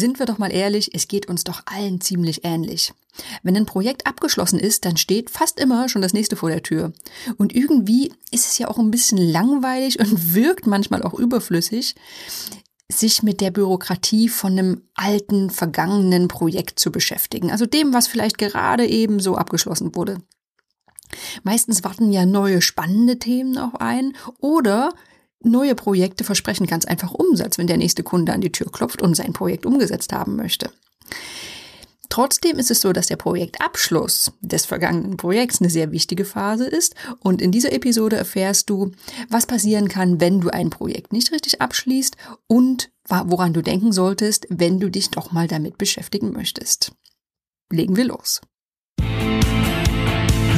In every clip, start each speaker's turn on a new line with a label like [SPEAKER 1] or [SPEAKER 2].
[SPEAKER 1] Sind wir doch mal ehrlich, es geht uns doch allen ziemlich ähnlich. Wenn ein Projekt abgeschlossen ist, dann steht fast immer schon das nächste vor der Tür. Und irgendwie ist es ja auch ein bisschen langweilig und wirkt manchmal auch überflüssig, sich mit der Bürokratie von einem alten, vergangenen Projekt zu beschäftigen. Also dem, was vielleicht gerade eben so abgeschlossen wurde. Meistens warten ja neue spannende Themen auch ein oder neue Projekte versprechen ganz einfach Umsatz, wenn der nächste Kunde an die Tür klopft und sein Projekt umgesetzt haben möchte. Trotzdem ist es so, dass der Projektabschluss des vergangenen Projekts eine sehr wichtige Phase ist und in dieser Episode erfährst du, was passieren kann, wenn du ein Projekt nicht richtig abschließt und woran du denken solltest, wenn du dich doch mal damit beschäftigen möchtest. Legen wir los.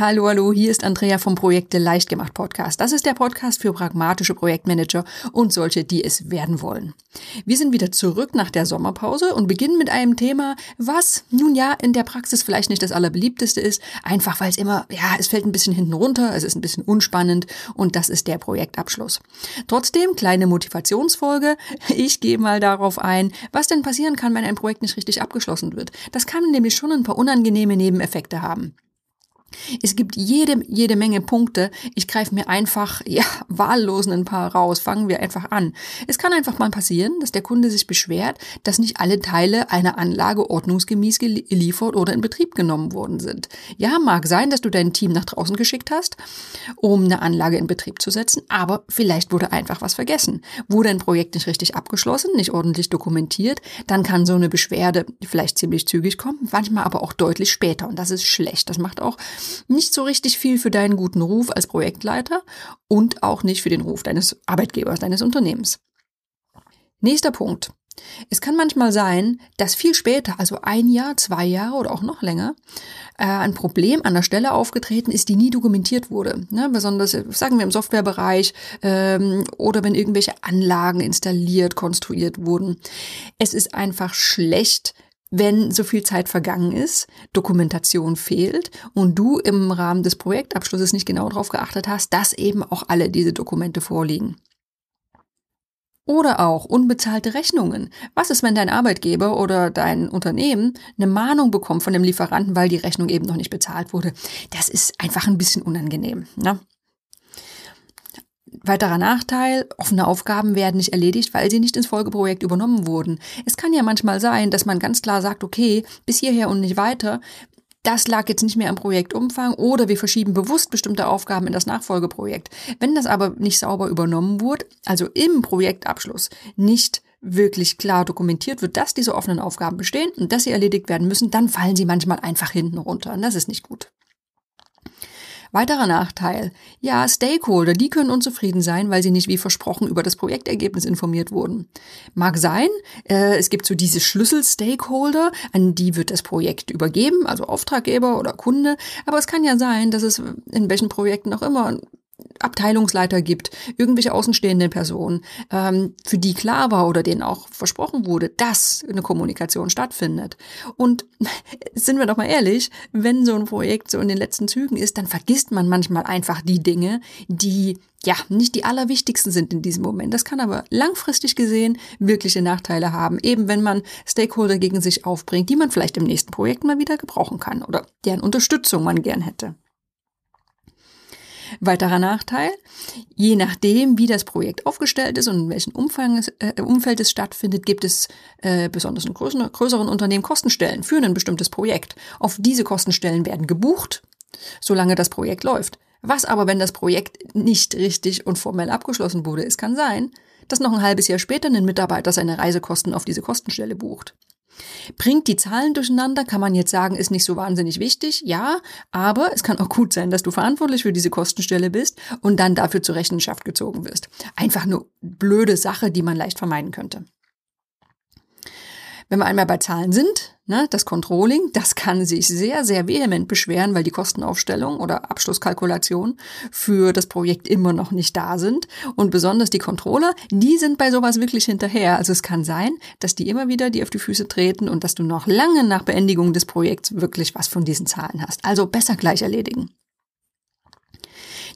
[SPEAKER 1] Hallo, hallo, hier ist Andrea vom Projekte leicht gemacht Podcast. Das ist der Podcast für pragmatische Projektmanager und solche, die es werden wollen. Wir sind wieder zurück nach der Sommerpause und beginnen mit einem Thema, was nun ja in der Praxis vielleicht nicht das allerbeliebteste ist, einfach weil es immer, ja, es fällt ein bisschen hinten runter, es ist ein bisschen unspannend und das ist der Projektabschluss. Trotzdem, kleine Motivationsfolge. Ich gehe mal darauf ein, was denn passieren kann, wenn ein Projekt nicht richtig abgeschlossen wird. Das kann nämlich schon ein paar unangenehme Nebeneffekte haben. Es gibt jede, jede Menge Punkte. Ich greife mir einfach, ja, wahllos ein paar raus. Fangen wir einfach an. Es kann einfach mal passieren, dass der Kunde sich beschwert, dass nicht alle Teile einer Anlage ordnungsgemäß geliefert oder in Betrieb genommen worden sind. Ja, mag sein, dass du dein Team nach draußen geschickt hast, um eine Anlage in Betrieb zu setzen, aber vielleicht wurde einfach was vergessen. Wurde ein Projekt nicht richtig abgeschlossen, nicht ordentlich dokumentiert, dann kann so eine Beschwerde vielleicht ziemlich zügig kommen, manchmal aber auch deutlich später. Und das ist schlecht. Das macht auch nicht so richtig viel für deinen guten Ruf als Projektleiter und auch nicht für den Ruf deines Arbeitgebers, deines Unternehmens. Nächster Punkt. Es kann manchmal sein, dass viel später, also ein Jahr, zwei Jahre oder auch noch länger, äh, ein Problem an der Stelle aufgetreten ist, die nie dokumentiert wurde. Ne? Besonders, sagen wir im Softwarebereich ähm, oder wenn irgendwelche Anlagen installiert, konstruiert wurden. Es ist einfach schlecht, wenn so viel Zeit vergangen ist, Dokumentation fehlt und du im Rahmen des Projektabschlusses nicht genau darauf geachtet hast, dass eben auch alle diese Dokumente vorliegen. Oder auch unbezahlte Rechnungen. Was ist, wenn dein Arbeitgeber oder dein Unternehmen eine Mahnung bekommt von dem Lieferanten, weil die Rechnung eben noch nicht bezahlt wurde? Das ist einfach ein bisschen unangenehm. Ne? Weiterer Nachteil, offene Aufgaben werden nicht erledigt, weil sie nicht ins Folgeprojekt übernommen wurden. Es kann ja manchmal sein, dass man ganz klar sagt, okay, bis hierher und nicht weiter. Das lag jetzt nicht mehr am Projektumfang oder wir verschieben bewusst bestimmte Aufgaben in das Nachfolgeprojekt. Wenn das aber nicht sauber übernommen wurde, also im Projektabschluss nicht wirklich klar dokumentiert wird, dass diese offenen Aufgaben bestehen und dass sie erledigt werden müssen, dann fallen sie manchmal einfach hinten runter und das ist nicht gut. Weiterer Nachteil. Ja, Stakeholder, die können unzufrieden sein, weil sie nicht wie versprochen über das Projektergebnis informiert wurden. Mag sein, äh, es gibt so diese Schlüssel-Stakeholder, an die wird das Projekt übergeben, also Auftraggeber oder Kunde. Aber es kann ja sein, dass es in welchen Projekten auch immer Abteilungsleiter gibt, irgendwelche außenstehende Personen, ähm, für die klar war oder denen auch versprochen wurde, dass eine Kommunikation stattfindet. Und sind wir doch mal ehrlich, wenn so ein Projekt so in den letzten Zügen ist, dann vergisst man manchmal einfach die Dinge, die ja nicht die allerwichtigsten sind in diesem Moment. Das kann aber langfristig gesehen wirkliche Nachteile haben, eben wenn man Stakeholder gegen sich aufbringt, die man vielleicht im nächsten Projekt mal wieder gebrauchen kann oder deren Unterstützung man gern hätte. Weiterer Nachteil, je nachdem, wie das Projekt aufgestellt ist und in welchem Umfang es, äh, Umfeld es stattfindet, gibt es äh, besonders in größeren, größeren Unternehmen Kostenstellen für ein bestimmtes Projekt. Auf diese Kostenstellen werden gebucht, solange das Projekt läuft. Was aber, wenn das Projekt nicht richtig und formell abgeschlossen wurde? Es kann sein, dass noch ein halbes Jahr später ein Mitarbeiter seine Reisekosten auf diese Kostenstelle bucht. Bringt die Zahlen durcheinander, kann man jetzt sagen, ist nicht so wahnsinnig wichtig, ja, aber es kann auch gut sein, dass du verantwortlich für diese Kostenstelle bist und dann dafür zur Rechenschaft gezogen wirst. Einfach nur blöde Sache, die man leicht vermeiden könnte. Wenn wir einmal bei Zahlen sind, Ne, das Controlling, das kann sich sehr, sehr vehement beschweren, weil die Kostenaufstellung oder Abschlusskalkulation für das Projekt immer noch nicht da sind. Und besonders die Controller, die sind bei sowas wirklich hinterher. Also es kann sein, dass die immer wieder dir auf die Füße treten und dass du noch lange nach Beendigung des Projekts wirklich was von diesen Zahlen hast. Also besser gleich erledigen.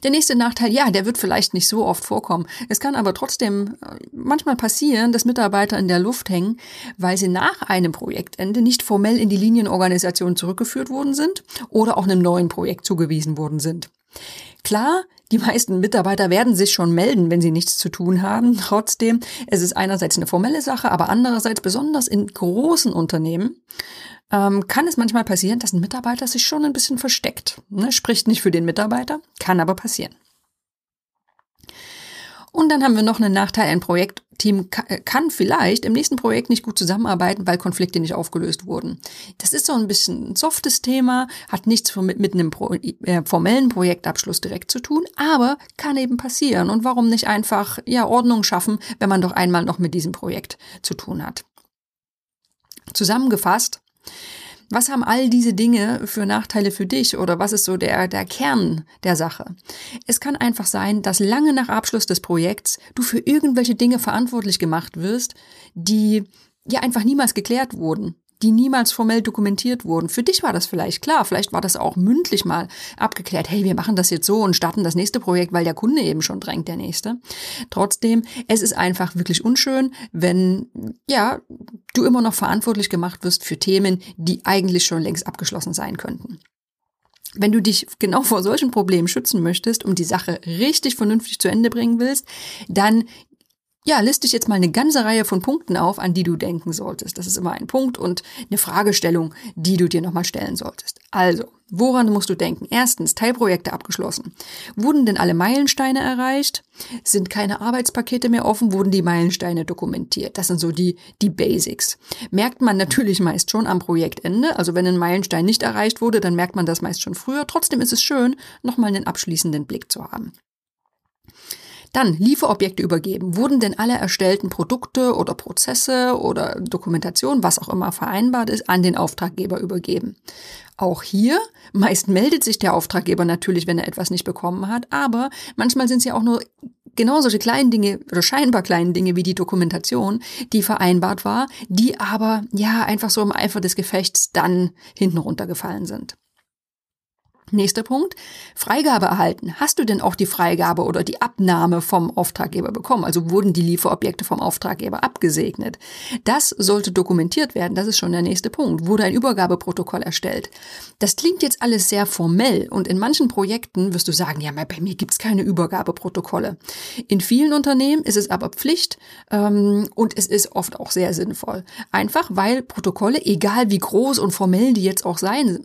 [SPEAKER 1] Der nächste Nachteil, ja, der wird vielleicht nicht so oft vorkommen. Es kann aber trotzdem äh, manchmal passieren, dass Mitarbeiter in der Luft hängen, weil sie nach einem Projektende nicht formell in die Linienorganisation zurückgeführt worden sind oder auch einem neuen Projekt zugewiesen worden sind. Klar, die meisten Mitarbeiter werden sich schon melden, wenn sie nichts zu tun haben. Trotzdem, es ist einerseits eine formelle Sache, aber andererseits besonders in großen Unternehmen ähm, kann es manchmal passieren, dass ein Mitarbeiter sich schon ein bisschen versteckt. Ne? Spricht nicht für den Mitarbeiter, kann aber passieren. Und dann haben wir noch einen Nachteil, ein Projektteam äh, kann vielleicht im nächsten Projekt nicht gut zusammenarbeiten, weil Konflikte nicht aufgelöst wurden. Das ist so ein bisschen ein softes Thema, hat nichts mit, mit einem Pro, äh, formellen Projektabschluss direkt zu tun, aber kann eben passieren. Und warum nicht einfach ja Ordnung schaffen, wenn man doch einmal noch mit diesem Projekt zu tun hat? Zusammengefasst, was haben all diese Dinge für Nachteile für dich oder was ist so der, der Kern der Sache? Es kann einfach sein, dass lange nach Abschluss des Projekts du für irgendwelche Dinge verantwortlich gemacht wirst, die ja einfach niemals geklärt wurden die niemals formell dokumentiert wurden. Für dich war das vielleicht klar, vielleicht war das auch mündlich mal abgeklärt, hey, wir machen das jetzt so und starten das nächste Projekt, weil der Kunde eben schon drängt, der nächste. Trotzdem, es ist einfach wirklich unschön, wenn, ja, du immer noch verantwortlich gemacht wirst für Themen, die eigentlich schon längst abgeschlossen sein könnten. Wenn du dich genau vor solchen Problemen schützen möchtest und die Sache richtig vernünftig zu Ende bringen willst, dann ja, liste ich jetzt mal eine ganze Reihe von Punkten auf, an die du denken solltest. Das ist immer ein Punkt und eine Fragestellung, die du dir nochmal stellen solltest. Also, woran musst du denken? Erstens, Teilprojekte abgeschlossen. Wurden denn alle Meilensteine erreicht? Sind keine Arbeitspakete mehr offen? Wurden die Meilensteine dokumentiert? Das sind so die, die Basics. Merkt man natürlich meist schon am Projektende. Also wenn ein Meilenstein nicht erreicht wurde, dann merkt man das meist schon früher. Trotzdem ist es schön, nochmal einen abschließenden Blick zu haben. Dann Lieferobjekte übergeben. Wurden denn alle erstellten Produkte oder Prozesse oder Dokumentation, was auch immer vereinbart ist, an den Auftraggeber übergeben? Auch hier, meist meldet sich der Auftraggeber natürlich, wenn er etwas nicht bekommen hat, aber manchmal sind es ja auch nur genau solche kleinen Dinge oder scheinbar kleinen Dinge wie die Dokumentation, die vereinbart war, die aber ja einfach so im Eifer des Gefechts dann hinten runtergefallen sind. Nächster Punkt. Freigabe erhalten. Hast du denn auch die Freigabe oder die Abnahme vom Auftraggeber bekommen? Also wurden die Lieferobjekte vom Auftraggeber abgesegnet? Das sollte dokumentiert werden. Das ist schon der nächste Punkt. Wurde ein Übergabeprotokoll erstellt? Das klingt jetzt alles sehr formell und in manchen Projekten wirst du sagen, ja, bei mir gibt's keine Übergabeprotokolle. In vielen Unternehmen ist es aber Pflicht ähm, und es ist oft auch sehr sinnvoll. Einfach weil Protokolle, egal wie groß und formell die jetzt auch sein,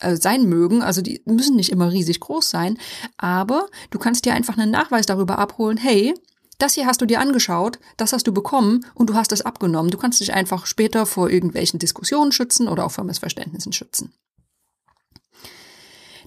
[SPEAKER 1] äh, sein mögen. Also die müssen nicht immer riesig groß sein. Aber du kannst dir einfach einen Nachweis darüber abholen, hey, das hier hast du dir angeschaut, das hast du bekommen und du hast es abgenommen. Du kannst dich einfach später vor irgendwelchen Diskussionen schützen oder auch vor Missverständnissen schützen.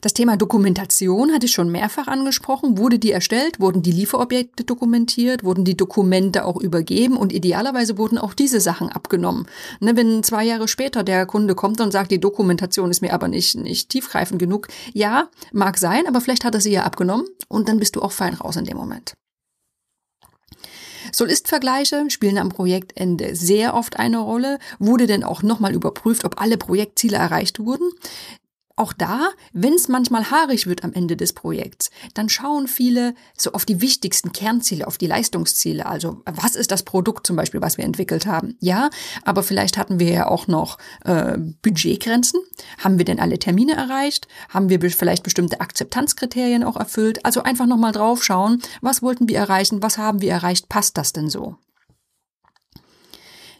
[SPEAKER 1] Das Thema Dokumentation hatte ich schon mehrfach angesprochen. Wurde die erstellt? Wurden die Lieferobjekte dokumentiert? Wurden die Dokumente auch übergeben? Und idealerweise wurden auch diese Sachen abgenommen. Ne, wenn zwei Jahre später der Kunde kommt und sagt, die Dokumentation ist mir aber nicht, nicht tiefgreifend genug. Ja, mag sein, aber vielleicht hat er sie ja abgenommen und dann bist du auch fein raus in dem Moment. Soll-Ist-Vergleiche spielen am Projektende sehr oft eine Rolle. Wurde denn auch nochmal überprüft, ob alle Projektziele erreicht wurden? Auch da, wenn es manchmal haarig wird am Ende des Projekts, dann schauen viele so auf die wichtigsten Kernziele, auf die Leistungsziele. Also was ist das Produkt zum Beispiel, was wir entwickelt haben? Ja, aber vielleicht hatten wir ja auch noch äh, Budgetgrenzen. Haben wir denn alle Termine erreicht? Haben wir vielleicht bestimmte Akzeptanzkriterien auch erfüllt? Also einfach nochmal drauf schauen, was wollten wir erreichen? Was haben wir erreicht? Passt das denn so?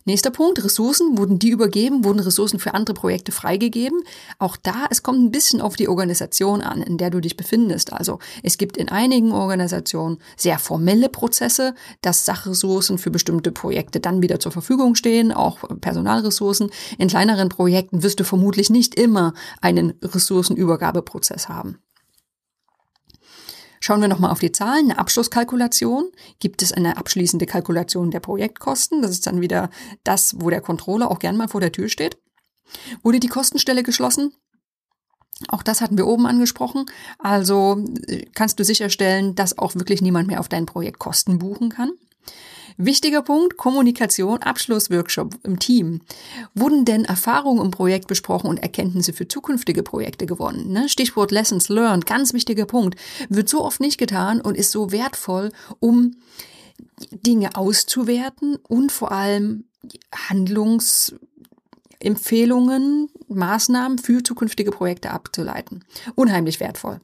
[SPEAKER 1] Nächster Punkt, Ressourcen. Wurden die übergeben? Wurden Ressourcen für andere Projekte freigegeben? Auch da, es kommt ein bisschen auf die Organisation an, in der du dich befindest. Also es gibt in einigen Organisationen sehr formelle Prozesse, dass Sachressourcen für bestimmte Projekte dann wieder zur Verfügung stehen, auch Personalressourcen. In kleineren Projekten wirst du vermutlich nicht immer einen Ressourcenübergabeprozess haben. Schauen wir nochmal auf die Zahlen. Eine Abschlusskalkulation. Gibt es eine abschließende Kalkulation der Projektkosten? Das ist dann wieder das, wo der Controller auch gern mal vor der Tür steht. Wurde die Kostenstelle geschlossen? Auch das hatten wir oben angesprochen. Also äh, kannst du sicherstellen, dass auch wirklich niemand mehr auf dein Projekt Kosten buchen kann. Wichtiger Punkt, Kommunikation, Abschlussworkshop im Team. Wurden denn Erfahrungen im Projekt besprochen und Erkenntnisse für zukünftige Projekte gewonnen? Ne? Stichwort Lessons Learned, ganz wichtiger Punkt. Wird so oft nicht getan und ist so wertvoll, um Dinge auszuwerten und vor allem Handlungsempfehlungen, Maßnahmen für zukünftige Projekte abzuleiten. Unheimlich wertvoll.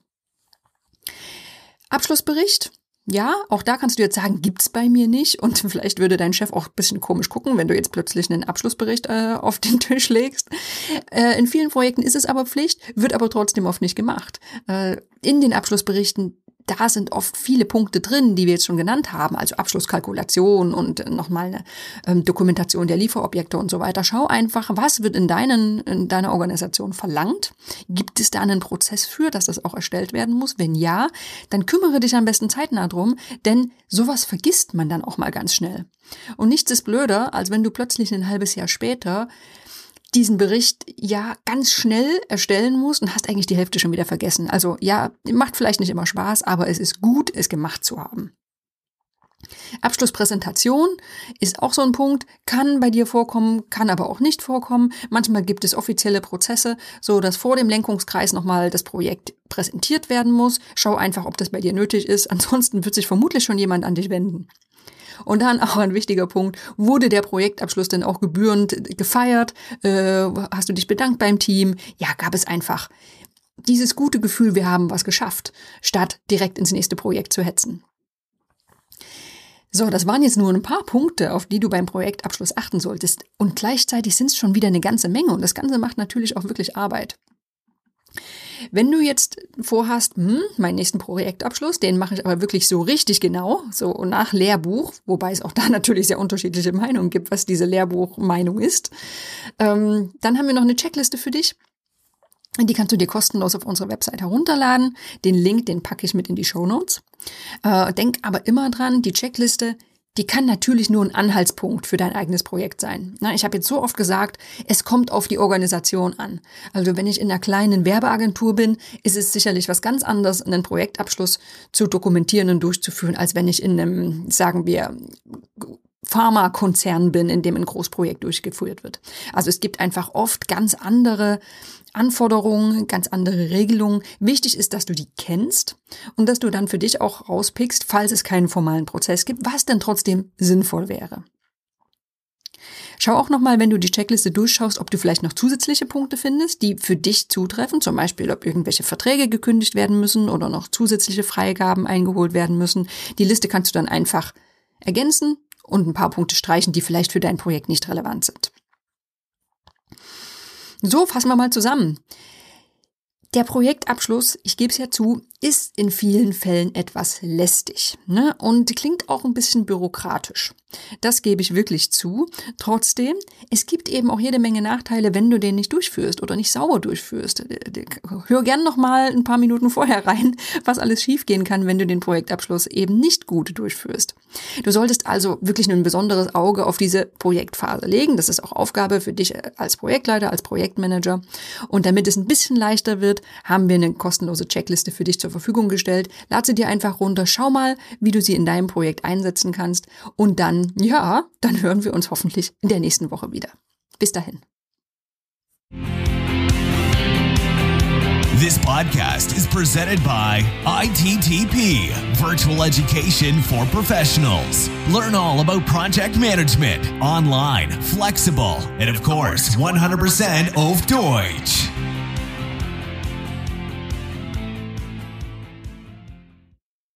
[SPEAKER 1] Abschlussbericht. Ja, auch da kannst du jetzt sagen, gibt's bei mir nicht. Und vielleicht würde dein Chef auch ein bisschen komisch gucken, wenn du jetzt plötzlich einen Abschlussbericht äh, auf den Tisch legst. Äh, in vielen Projekten ist es aber Pflicht, wird aber trotzdem oft nicht gemacht. Äh, in den Abschlussberichten da sind oft viele Punkte drin, die wir jetzt schon genannt haben, also Abschlusskalkulation und nochmal eine ähm, Dokumentation der Lieferobjekte und so weiter. Schau einfach, was wird in, deinen, in deiner Organisation verlangt? Gibt es da einen Prozess für, dass das auch erstellt werden muss? Wenn ja, dann kümmere dich am besten zeitnah drum, denn sowas vergisst man dann auch mal ganz schnell. Und nichts ist blöder, als wenn du plötzlich ein halbes Jahr später diesen Bericht ja ganz schnell erstellen musst und hast eigentlich die Hälfte schon wieder vergessen. Also ja, macht vielleicht nicht immer Spaß, aber es ist gut, es gemacht zu haben. Abschlusspräsentation ist auch so ein Punkt, kann bei dir vorkommen, kann aber auch nicht vorkommen. Manchmal gibt es offizielle Prozesse, so dass vor dem Lenkungskreis nochmal das Projekt präsentiert werden muss. Schau einfach, ob das bei dir nötig ist. Ansonsten wird sich vermutlich schon jemand an dich wenden. Und dann auch ein wichtiger Punkt, wurde der Projektabschluss denn auch gebührend gefeiert? Äh, hast du dich bedankt beim Team? Ja, gab es einfach dieses gute Gefühl, wir haben was geschafft, statt direkt ins nächste Projekt zu hetzen. So, das waren jetzt nur ein paar Punkte, auf die du beim Projektabschluss achten solltest. Und gleichzeitig sind es schon wieder eine ganze Menge. Und das Ganze macht natürlich auch wirklich Arbeit. Wenn du jetzt vorhast, hm, meinen nächsten Projektabschluss, den mache ich aber wirklich so richtig genau, so nach Lehrbuch, wobei es auch da natürlich sehr unterschiedliche Meinungen gibt, was diese Lehrbuchmeinung ist, ähm, dann haben wir noch eine Checkliste für dich. Die kannst du dir kostenlos auf unserer Website herunterladen. Den Link, den packe ich mit in die Show Notes. Äh, denk aber immer dran, die Checkliste, die kann natürlich nur ein Anhaltspunkt für dein eigenes Projekt sein. ich habe jetzt so oft gesagt, es kommt auf die Organisation an. Also wenn ich in einer kleinen Werbeagentur bin, ist es sicherlich was ganz anderes, einen Projektabschluss zu dokumentieren und durchzuführen, als wenn ich in einem, sagen wir, Pharmakonzern bin, in dem ein Großprojekt durchgeführt wird. Also es gibt einfach oft ganz andere Anforderungen, ganz andere Regelungen. Wichtig ist, dass du die kennst und dass du dann für dich auch rauspickst, falls es keinen formalen Prozess gibt, was denn trotzdem sinnvoll wäre. Schau auch nochmal, wenn du die Checkliste durchschaust, ob du vielleicht noch zusätzliche Punkte findest, die für dich zutreffen. Zum Beispiel, ob irgendwelche Verträge gekündigt werden müssen oder noch zusätzliche Freigaben eingeholt werden müssen. Die Liste kannst du dann einfach ergänzen und ein paar Punkte streichen, die vielleicht für dein Projekt nicht relevant sind. So, fassen wir mal zusammen. Der Projektabschluss, ich gebe es ja zu, ist in vielen Fällen etwas lästig ne? und klingt auch ein bisschen bürokratisch. Das gebe ich wirklich zu. Trotzdem, es gibt eben auch jede Menge Nachteile, wenn du den nicht durchführst oder nicht sauber durchführst. Hör gern noch mal ein paar Minuten vorher rein, was alles schiefgehen kann, wenn du den Projektabschluss eben nicht gut durchführst. Du solltest also wirklich ein besonderes Auge auf diese Projektphase legen. Das ist auch Aufgabe für dich als Projektleiter, als Projektmanager. Und damit es ein bisschen leichter wird, haben wir eine kostenlose Checkliste für dich zur Verfügung gestellt. Lad sie dir einfach runter, schau mal, wie du sie in deinem Projekt einsetzen kannst und dann ja, dann hören wir uns hoffentlich in der nächsten Woche wieder. Bis dahin.
[SPEAKER 2] This podcast is presented by ITTP, Virtual Education for Professionals. Learn all about project management, online, flexible, and of course, 100% auf Deutsch.